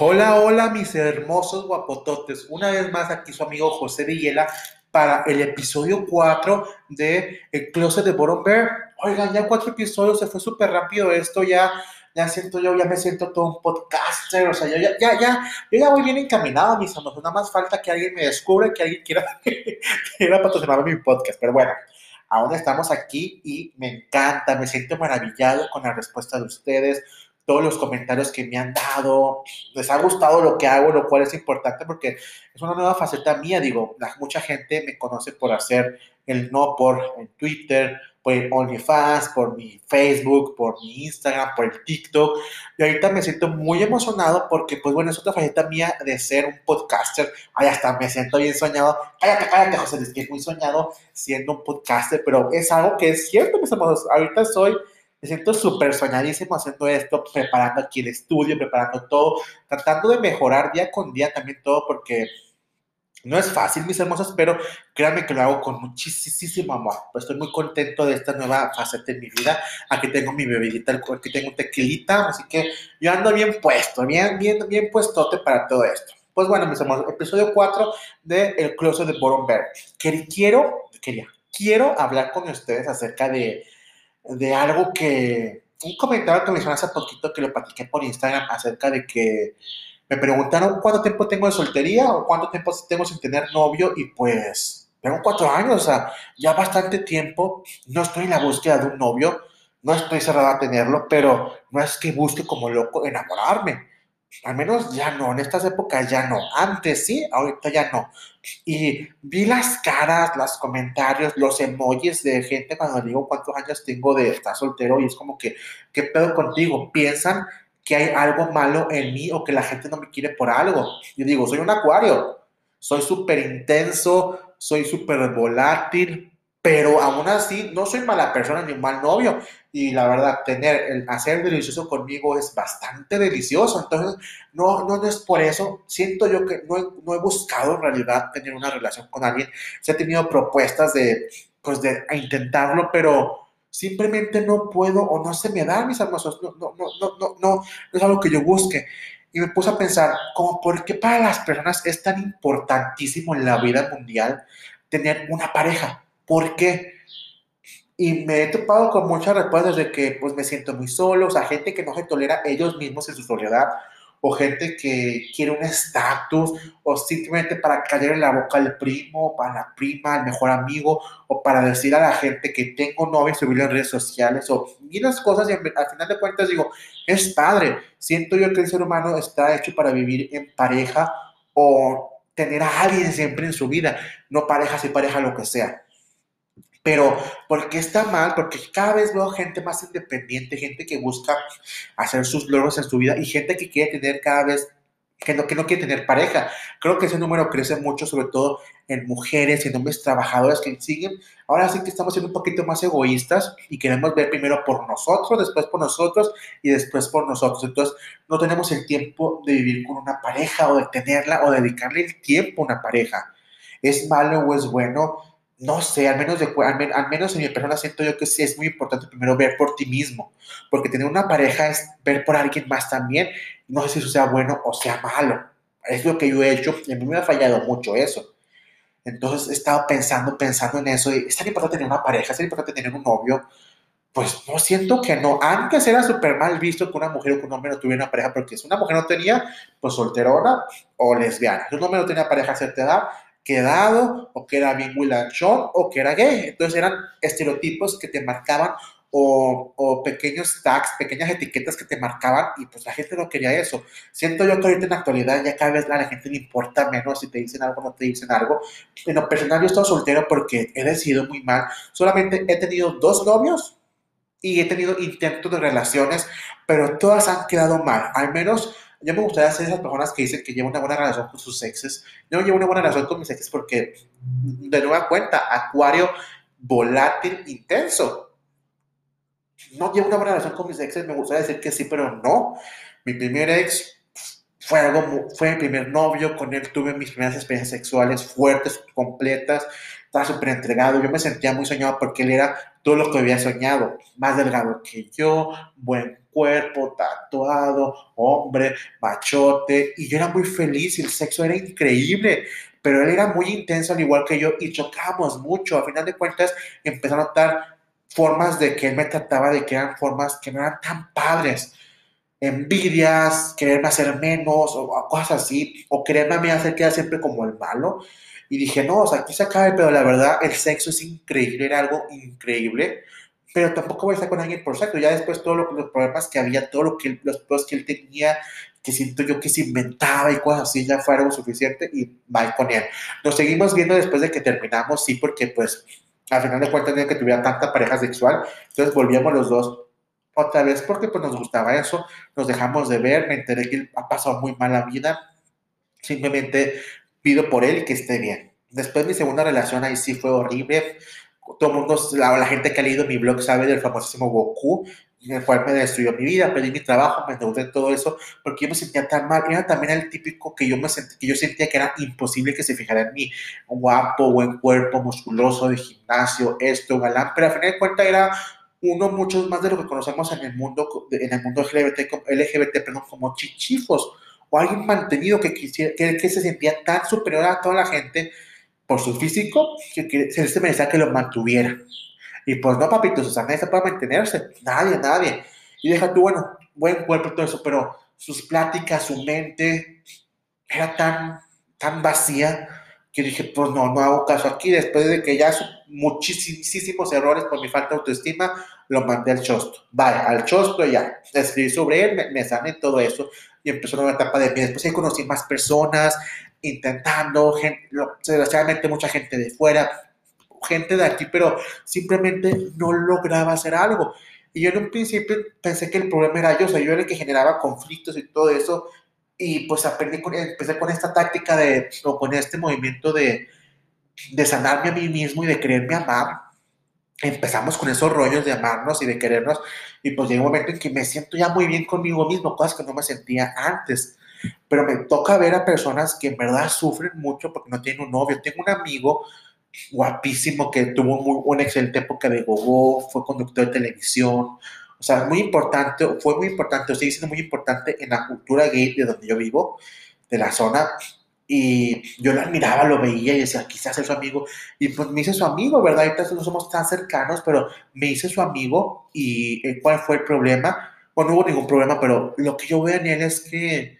Hola, hola, mis hermosos guapototes. Una vez más aquí su amigo José Villela para el episodio 4 de El Closet de Bottom Bear. Oigan, ya cuatro episodios, se fue súper rápido esto, ya, ya siento yo, ya me siento todo un podcaster, o sea, yo ya, ya, ya, yo ya voy bien encaminado, mis amigos, nada más falta que alguien me descubra, que alguien quiera, quiera patrocinar mi podcast, pero bueno, aún estamos aquí y me encanta, me siento maravillado con la respuesta de ustedes, todos los comentarios que me han dado, les ha gustado lo que hago, lo cual es importante porque es una nueva faceta mía, digo, mucha gente me conoce por hacer el no por en Twitter, por OnlyFans, por mi Facebook, por mi Instagram, por el TikTok. Y ahorita me siento muy emocionado porque, pues bueno, es otra faceta mía de ser un podcaster. Ay, hasta me siento bien soñado. Cállate, cállate, José, es que es muy soñado siendo un podcaster, pero es algo que es cierto, mis amigos. Ahorita soy me siento súper soñadísimo haciendo esto, preparando aquí el estudio, preparando todo, tratando de mejorar día con día también todo, porque no es fácil, mis hermosos, pero créanme que lo hago con muchísimo amor. Pues estoy muy contento de esta nueva faceta en mi vida. Aquí tengo mi bebidita, aquí tengo tequilita, así que yo ando bien puesto, bien, bien, bien puestote para todo esto. Pues bueno, mis hermosos, episodio 4 de El Closet de Bottom Bear. Quiero, quería, quiero hablar con ustedes acerca de de algo que, un comentario que me hicieron hace poquito que lo platiqué por Instagram acerca de que me preguntaron cuánto tiempo tengo de soltería o cuánto tiempo tengo sin tener novio y pues tengo cuatro años, o sea, ya bastante tiempo, no estoy en la búsqueda de un novio, no estoy cerrada a tenerlo, pero no es que busque como loco enamorarme al menos ya no, en estas épocas ya no. Antes sí, ahorita ya no. Y vi las caras, los comentarios, los emojis de gente cuando digo cuántos años tengo de estar soltero y es como que, ¿qué pedo contigo? Piensan que hay algo malo en mí o que la gente no me quiere por algo. Yo digo, soy un acuario, soy súper intenso, soy súper volátil, pero aún así no soy mala persona ni un mal novio. Y la verdad, tener, el hacer delicioso conmigo es bastante delicioso. Entonces, no, no, es por eso. Siento yo que no he, no he buscado en realidad tener una relación con alguien. Se he tenido propuestas de, pues, de intentarlo, pero simplemente no puedo o no se me da, mis hermosos. No, no, no, no, no, no, no es algo que yo busque. Y me puse a pensar, como por qué para las personas es tan importantísimo en la vida mundial tener una pareja ¿Por qué? Y me he topado con muchas respuestas de que pues me siento muy solo, o sea, gente que no se tolera ellos mismos en su soledad, o gente que quiere un estatus, o simplemente para caer en la boca al primo, para la prima, al mejor amigo, o para decir a la gente que tengo novio y subirlo en redes sociales, o las cosas, y al final de cuentas digo, es padre, siento yo que el ser humano está hecho para vivir en pareja o tener a alguien siempre en su vida, no pareja, si pareja, lo que sea. Pero, ¿por qué está mal? Porque cada vez veo gente más independiente, gente que busca hacer sus logros en su vida y gente que quiere tener cada vez, que no, que no quiere tener pareja. Creo que ese número crece mucho, sobre todo en mujeres, en hombres trabajadores que siguen. Ahora sí que estamos siendo un poquito más egoístas y queremos ver primero por nosotros, después por nosotros y después por nosotros. Entonces, no tenemos el tiempo de vivir con una pareja o de tenerla o dedicarle el tiempo a una pareja. ¿Es malo o es bueno? No sé, al menos, de, al, menos en mi persona siento yo que sí es muy importante primero ver por ti mismo, porque tener una pareja es ver por alguien más también, no sé si eso sea bueno o sea malo, es lo que yo he hecho y a mí me ha fallado mucho eso. Entonces he estado pensando, pensando en eso, y es tan importante tener una pareja, es tan importante tener un novio, pues no siento que no. Antes era súper mal visto que una mujer o que un hombre no tuviera una pareja, porque si una mujer no tenía, pues solterona o lesbiana. Si un hombre no tenía pareja a cierta edad, quedado, o que era bien lanchón, o que era gay. Entonces eran estereotipos que te marcaban o, pequeños tags, pequeñas etiquetas que te marcaban y pues la gente no quería eso. Siento yo que ahorita en la actualidad ya cada vez a la gente le importa menos si te dicen algo o no te dicen algo. En lo personal yo estoy soltero porque he decidido muy mal. Solamente he tenido dos novios y he tenido intentos de relaciones, pero todas han quedado mal. Al menos yo me gustaría ser esas personas que dicen que llevan una buena relación con sus exes. Yo llevo una buena relación con mis exes porque, de nueva cuenta, acuario volátil intenso. No llevo una buena relación con mis exes, me gustaría decir que sí, pero no. Mi primer ex fue algo, fue mi primer novio, con él tuve mis primeras experiencias sexuales fuertes, completas, estaba súper entregado, yo me sentía muy soñado porque él era todo lo que había soñado, más delgado que yo, buen cuerpo, tatuado, hombre, machote, y yo era muy feliz el sexo era increíble, pero él era muy intenso al igual que yo y chocábamos mucho. A final de cuentas, empecé a notar formas de que él me trataba de que eran formas que no eran tan padres. Envidias, quererme hacer menos o cosas así, o quererme a mí hacer quedar siempre como el malo. Y dije, no, o sea, aquí se acabe, pero la verdad, el sexo es increíble, era algo increíble pero tampoco voy a estar con alguien por sexo. Ya después todos los problemas que había, todo lo que los problemas que él tenía, que siento yo que se inventaba y cosas así, ya fue algo suficiente y va con él. Nos seguimos viendo después de que terminamos, sí, porque pues al final de cuentas tenía que tuviera tanta pareja sexual, entonces volvíamos los dos otra vez porque pues nos gustaba eso, nos dejamos de ver, me enteré que él ha pasado muy mala vida, simplemente pido por él que esté bien. Después mi segunda relación ahí sí fue horrible, todo el mundo, la, gente que ha leído mi blog sabe del famosísimo Goku, en el cual me destruyó mi vida, perdí mi trabajo, me endeudé todo eso, porque yo me sentía tan mal. Era también el típico que yo, me sentí, que yo sentía que era imposible que se fijara en mí. Guapo, buen cuerpo, musculoso, de gimnasio, esto, galán, pero al final de cuentas era uno mucho más de lo que conocemos en el mundo, en el mundo LGBT, LGBT perdón, como chichifos, o alguien mantenido que, quisiera, que, que se sentía tan superior a toda la gente por su físico, que, se merecía que lo mantuviera. Y pues no, papito, Susana, nadie se puede mantenerse. Nadie, nadie. Y deja tú, bueno, buen cuerpo y todo eso, pero sus pláticas, su mente, era tan, tan vacía que dije, pues no, no hago caso aquí. Después de que ya muchísimos errores por mi falta de autoestima, lo mandé al chosto. Vaya, al chosto ya. Escribí sobre él, me, me sané todo eso y empezó una etapa de mí. Después ahí conocí más personas, intentando, gente, desgraciadamente mucha gente de fuera, gente de aquí, pero simplemente no lograba hacer algo. Y yo en un principio pensé que el problema era yo, o sea, yo era el que generaba conflictos y todo eso, y pues aprendí empecé con esta táctica de, o con este movimiento de, de sanarme a mí mismo y de quererme amar. Empezamos con esos rollos de amarnos y de querernos, y pues llegó un momento en que me siento ya muy bien conmigo mismo, cosas que no me sentía antes pero me toca ver a personas que en verdad sufren mucho porque no tienen un novio. Tengo un amigo guapísimo que tuvo muy, una excelente época de gogo, fue conductor de televisión, o sea, muy importante, fue muy importante, o sigue siendo muy importante en la cultura gay de donde yo vivo, de la zona, y yo lo admiraba, lo veía y decía, quizás es su amigo, y pues me hice su amigo, ¿verdad? Ahorita no somos tan cercanos, pero me hice su amigo, y eh, ¿cuál fue el problema? Bueno, no hubo ningún problema, pero lo que yo veo en él es que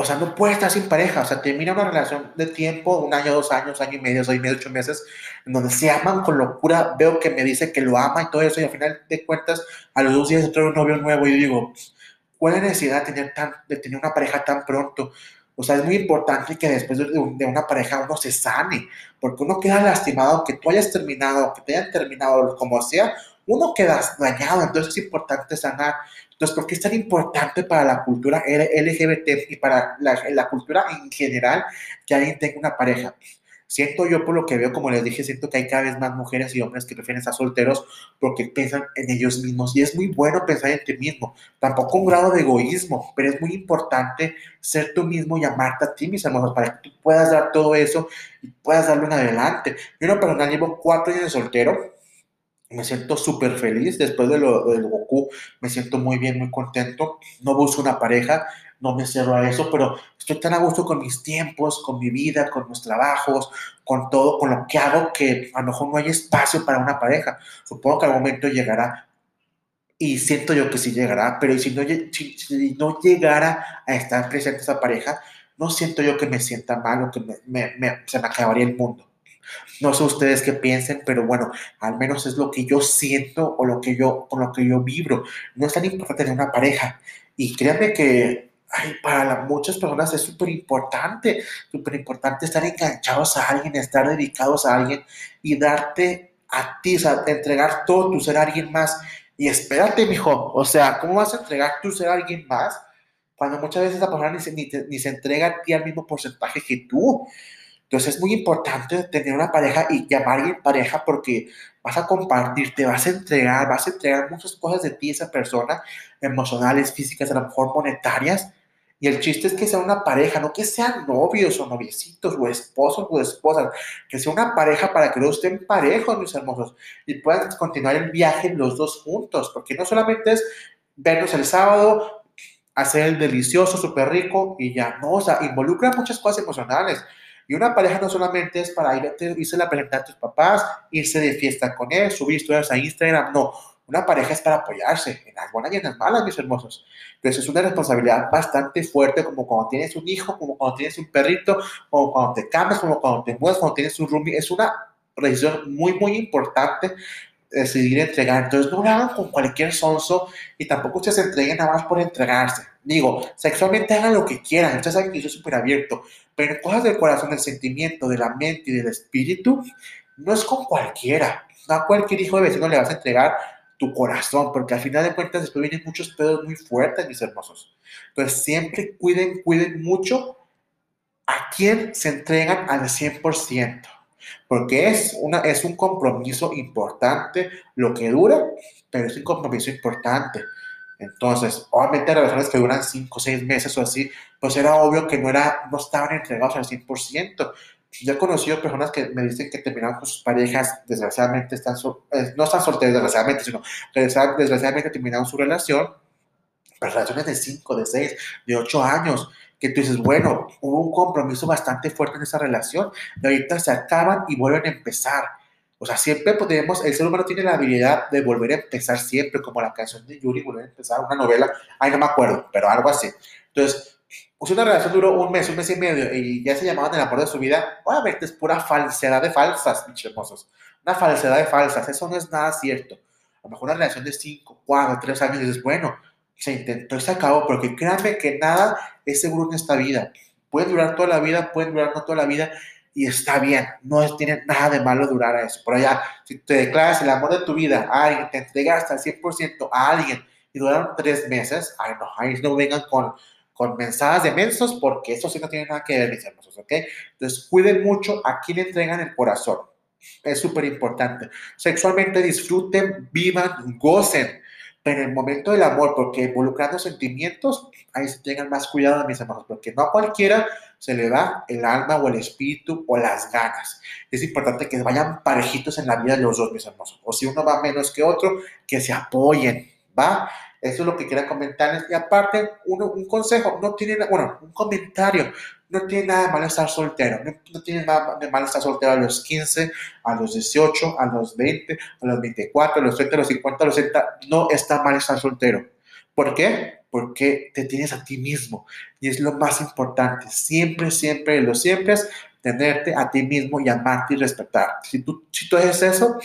o sea, no puede estar sin pareja, o sea, termina una relación de tiempo, un año, dos años, año y medio, seis meses, ocho meses, en donde se aman con locura, veo que me dice que lo ama y todo eso, y al final de cuentas, a los dos días trae un novio nuevo, y digo, ¿cuál es la necesidad de tener, tan, tener una pareja tan pronto? O sea, es muy importante que después de, una pareja uno se sane, porque uno queda lastimado, aunque tú hayas terminado, aunque te hayan terminado, como sea, uno queda dañado, entonces es importante sanar. Entonces, ¿por qué es tan importante para la cultura LGBT y para la, cultura en general que alguien tenga una pareja? Siento yo por lo que veo, como les dije, siento que hay cada vez más mujeres y hombres que prefieren estar solteros porque piensan en ellos mismos. Y es muy bueno pensar en ti mismo. Tampoco un grado de egoísmo, pero es muy importante ser tú mismo y amarte a ti, mis hermanos, para que tú puedas dar todo eso y puedas darlo en adelante. Yo, no, personal, llevo cuatro años de soltero me siento súper feliz después de lo del Goku, me siento muy bien, muy contento, no busco una pareja, no me cierro a eso, pero estoy tan a gusto con mis tiempos, con mi vida, con mis trabajos, con todo, con lo que hago, que a lo mejor no hay espacio para una pareja. Supongo que algún momento llegará y siento yo que sí llegará, pero si no, si, no llegara a estar presente esa pareja, no siento yo que me sienta mal o que me, se me acabaría el mundo. No sé ustedes qué piensen, pero bueno, al menos es lo que yo siento o lo que yo, con lo que yo vibro. No es tan importante tener una pareja. Y créanme que para muchas personas es súper importante, súper importante estar enganchados a alguien, estar dedicados a alguien y darte a ti, o sea, entregar todo tu ser a alguien más. Y espérate, mijo, o sea, ¿cómo vas a entregar tu ser a alguien más cuando muchas veces esa persona ni se, ni, ni se entrega a ti al mismo porcentaje que tú? Entonces es muy importante tener una pareja y llamar pareja porque vas a compartir, te vas a entregar, vas a entregar muchas cosas de ti a esa persona, emocionales, físicas, a lo mejor monetarias, Y el chiste es que sea una pareja, no que sean novios o noviecitos o esposos o esposas, que sea una pareja para que los estén parejos, mis hermosos, y puedan continuar el viaje los dos juntos, porque no solamente es vernos el sábado, hacer el delicioso, súper rico y ya, no, o sea, involucra muchas cosas emocionales. Y una pareja no solamente es para ir a, irse a presentar a tus papás, irse de fiesta con él, subir historias a Instagram, no. Una pareja es para apoyarse en las buenas y en las malas, mis hermosos. Entonces es una responsabilidad bastante fuerte, como cuando tienes un hijo, como cuando tienes un perrito, como cuando te cambias, como cuando te mueves, cuando tienes un roomie. Es una decisión muy, muy importante decidir entregar. Entonces no lo hagan con cualquier sonso y tampoco ustedes se entreguen nada más por entregarse. Digo, sexualmente hagan lo que quieran. Ustedes saben que yo soy súper abierto. Pero en cosas del corazón, del sentimiento, de la mente y del espíritu, no es con cualquiera. No a cualquier hijo de vecino le vas a entregar tu corazón, porque al final de cuentas después vienen muchos pedos muy fuertes, mis hermosos. Entonces siempre cuiden, cuiden mucho a quién se entregan al 100%, porque es, una, es un compromiso importante lo que dura, pero es un compromiso importante. Entonces, obviamente relaciones que duran 5 o 6 meses o así, pues era obvio que no, era, no estaban entregados al 100%. Yo he conocido personas que me dicen que terminaron con sus parejas, desgraciadamente están, eh, no están solteros, desgraciadamente, sino que desgraciadamente terminaron su relación, pero relaciones de 5, de 6, de 8 años, que tú dices, bueno, hubo un compromiso bastante fuerte en esa relación, y ahorita se acaban y vuelven a empezar. O sea, siempre podemos, el ser humano tiene la habilidad de volver a empezar siempre, como la canción de Yuri, volver a empezar una novela, ay, no me acuerdo, pero algo así. Entonces, pues una relación duró un mes, un mes y medio y ya se llamaban el amor de su vida, obviamente es pura falsedad de falsas, mis hermosos. Una falsedad de falsas, eso no es nada cierto. A lo mejor una relación de 5, 4, 3 años dices, bueno, se intentó y se acabó, porque créanme que nada es seguro en esta vida. Puede durar toda la vida, puede durar no toda la vida y está bien, no tiene nada de malo durar a eso. Por allá, si te declaras el amor de tu vida a alguien, te entregaste al 100% a alguien y duraron tres meses, ay no, ahí no vengan con con mensajes de mensos, porque eso sí no tiene nada que ver, mis hermosos, ¿ok? Entonces, cuiden mucho a quién entregan el corazón. Es súper importante. Sexualmente disfruten, vivan, gocen, pero en el momento del amor, porque involucrando sentimientos, ahí se tengan más cuidado, mis hermanos, porque no a cualquiera se le da el alma o el espíritu o las ganas. Es importante que vayan parejitos en la vida de los dos, mis hermosos. O si uno va menos que otro, que se apoyen, ¿va? Eso es lo que quería comentarles. Y aparte, un consejo, no tiene, bueno, un comentario, no tiene nada de malo estar soltero, no, tiene nada de malo estar soltero a los 15, a los 18, a los 20, a los 24, a los 30, a los 50, a los 60, no está mal estar soltero. ¿Por qué? Porque te tienes a ti mismo y es lo más importante. Siempre, siempre, lo siempre es tenerte a ti mismo y amarte y respetarte. Si tú, si tú haces eso,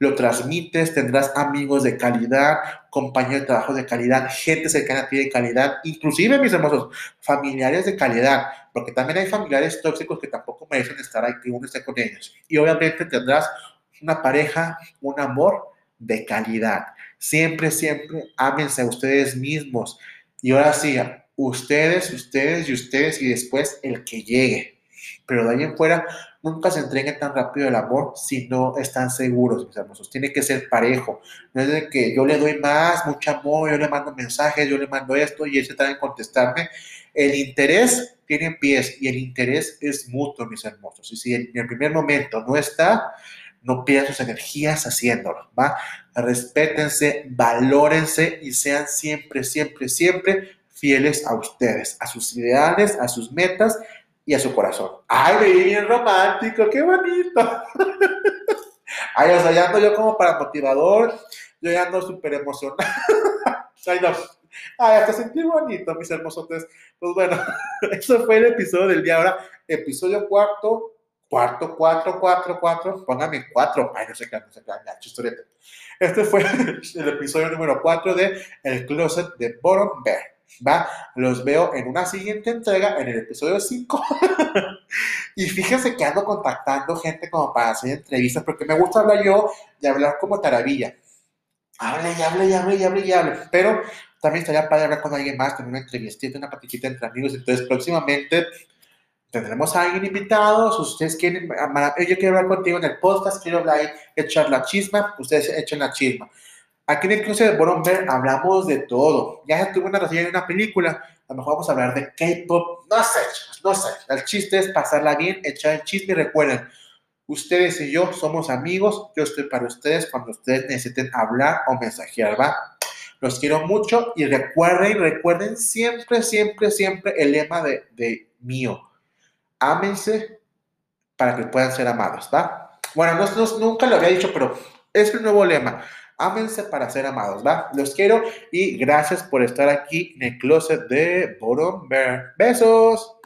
lo transmites, tendrás amigos de calidad, compañeros de trabajo de calidad, gente cercana a ti de calidad, inclusive, mis hermosos, familiares de calidad, porque también hay familiares tóxicos que tampoco merecen estar ahí, que uno esté con ellos. Y obviamente tendrás una pareja, un amor de calidad. Siempre, siempre ámense a ustedes mismos. Y ahora sí, ustedes, ustedes y ustedes y después el que llegue. Pero de ahí en fuera, nunca se entreguen tan rápido el amor si no están seguros, mis hermosos. Tiene que ser parejo. No es de que yo le doy más, mucho amor, yo le mando mensajes, yo le mando esto y él se tarda en contestarme. El interés tiene pies y el interés es mutuo, mis hermosos. Y si en el primer momento no está, no pierdan sus energías haciéndolo, ¿va? Respétense, valórense y sean siempre, siempre, siempre fieles a ustedes, a sus ideales, a sus metas y a su corazón. ¡Ay, bien romántico! ¡Qué bonito! Ay, o sea, ya ando yo como para motivador, yo ya ando súper emocionado. Ay, no. Ay, hasta sentí bonito, mis hermosos. Pues bueno, eso fue el episodio del día. Ahora, episodio cuarto, cuarto, cuatro, cuatro, cuatro. Póngame cuatro. Ay, no sé qué, no sé qué. Este fue el episodio número cuatro de El Closet de Bottom Bear. ¿Va? Los veo en una siguiente entrega, en el episodio 5. y fíjense que ando contactando gente como para hacer entrevistas, porque me gusta hablar yo y hablar como taravilla. Hable y hable y hable y hable y hable. Pero también estaría padre hablar con alguien más, tener una entrevistita, una patiquita entre amigos. Entonces, próximamente tendremos a alguien invitado. Si ustedes quieren, yo quiero hablar contigo en el podcast, quiero hablar, echar la chisma, ustedes echen la chisma. Aquí en el cruce de Boromber hablamos de todo. Ya tuve una reseña de una película. a lo mejor vamos a hablar de K-pop, no sé, no sé. El chiste es pasarla bien, echar el chisme y recuerden, ustedes y yo somos amigos, yo estoy para ustedes cuando ustedes necesiten hablar o mensajear, ¿va? Los quiero mucho y recuerden, recuerden siempre, siempre, siempre el lema de, de mío. Ámense para que puedan ser amados, ¿va? Bueno, no, no, nunca lo había dicho, pero es el nuevo lema. Ámense para ser amados, ¿va? Los quiero y gracias por estar aquí en el closet de Bottom Bear. Besos.